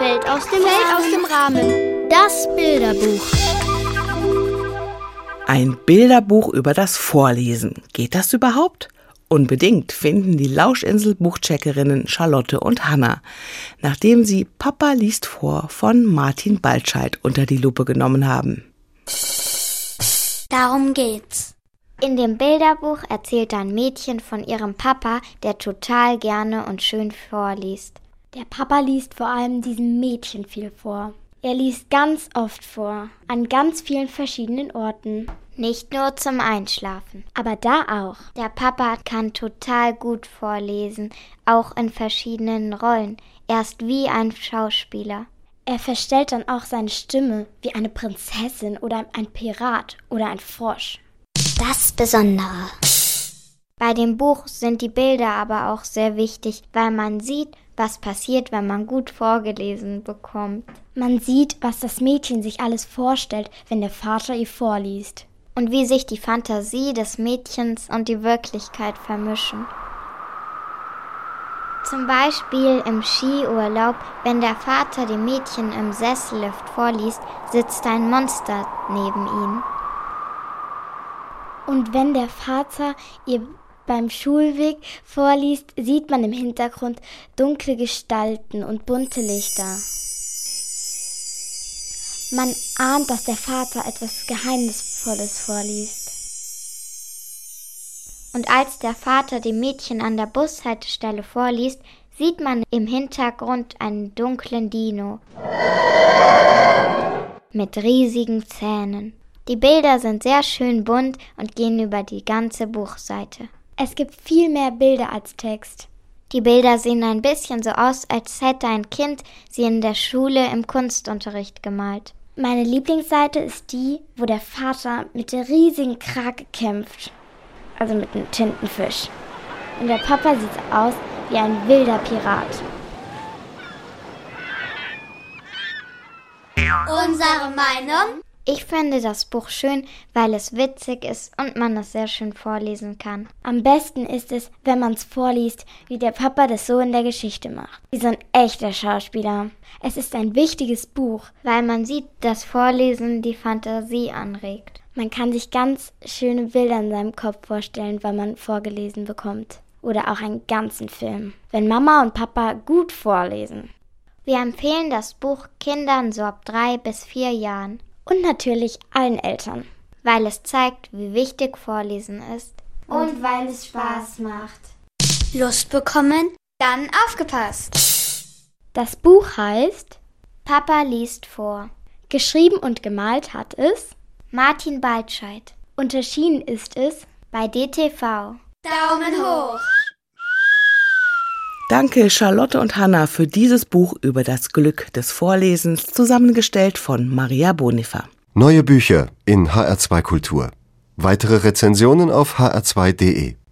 fällt aus dem, fällt aus dem Rahmen. Das Bilderbuch. Ein Bilderbuch über das Vorlesen. Geht das überhaupt? Unbedingt finden die Lauschinsel Buchcheckerinnen Charlotte und Hanna, nachdem sie Papa liest vor von Martin Baltscheid unter die Lupe genommen haben. Darum geht's. In dem Bilderbuch erzählt ein Mädchen von ihrem Papa, der total gerne und schön vorliest. Der Papa liest vor allem diesem Mädchen viel vor. Er liest ganz oft vor, an ganz vielen verschiedenen Orten. Nicht nur zum Einschlafen. Aber da auch. Der Papa kann total gut vorlesen, auch in verschiedenen Rollen. Er ist wie ein Schauspieler. Er verstellt dann auch seine Stimme wie eine Prinzessin oder ein Pirat oder ein Frosch. Das Besondere. Bei dem Buch sind die Bilder aber auch sehr wichtig, weil man sieht, was passiert, wenn man gut vorgelesen bekommt. Man sieht, was das Mädchen sich alles vorstellt, wenn der Vater ihr vorliest. Und wie sich die Fantasie des Mädchens und die Wirklichkeit vermischen. Zum Beispiel im Skiurlaub, wenn der Vater dem Mädchen im Sessellift vorliest, sitzt ein Monster neben ihm. Und wenn der Vater ihr beim Schulweg vorliest, sieht man im Hintergrund dunkle Gestalten und bunte Lichter. Man ahnt, dass der Vater etwas Geheimnisvolles vorliest. Und als der Vater dem Mädchen an der Bushaltestelle vorliest, sieht man im Hintergrund einen dunklen Dino mit riesigen Zähnen. Die Bilder sind sehr schön bunt und gehen über die ganze Buchseite. Es gibt viel mehr Bilder als Text. Die Bilder sehen ein bisschen so aus, als hätte ein Kind sie in der Schule im Kunstunterricht gemalt. Meine Lieblingsseite ist die, wo der Vater mit der riesigen Krake kämpft. Also mit einem Tintenfisch. Und der Papa sieht aus wie ein wilder Pirat. Unsere Meinung? Ich finde das Buch schön, weil es witzig ist und man es sehr schön vorlesen kann. Am besten ist es, wenn man es vorliest, wie der Papa das so in der Geschichte macht. Wie so ein echter Schauspieler. Es ist ein wichtiges Buch, weil man sieht, dass Vorlesen die Fantasie anregt. Man kann sich ganz schöne Bilder in seinem Kopf vorstellen, weil man vorgelesen bekommt. Oder auch einen ganzen Film. Wenn Mama und Papa gut vorlesen. Wir empfehlen das Buch Kindern so ab drei bis vier Jahren und natürlich allen Eltern. Weil es zeigt, wie wichtig Vorlesen ist. Und weil es Spaß macht. Lust bekommen? Dann aufgepasst. Das Buch heißt Papa liest vor. Geschrieben und gemalt hat es Martin Baltscheid. Unterschieden ist es bei DTV. Daumen hoch! Danke Charlotte und Hanna für dieses Buch über das Glück des Vorlesens, zusammengestellt von Maria Bonifa. Neue Bücher in HR2 Kultur. Weitere Rezensionen auf hr2.de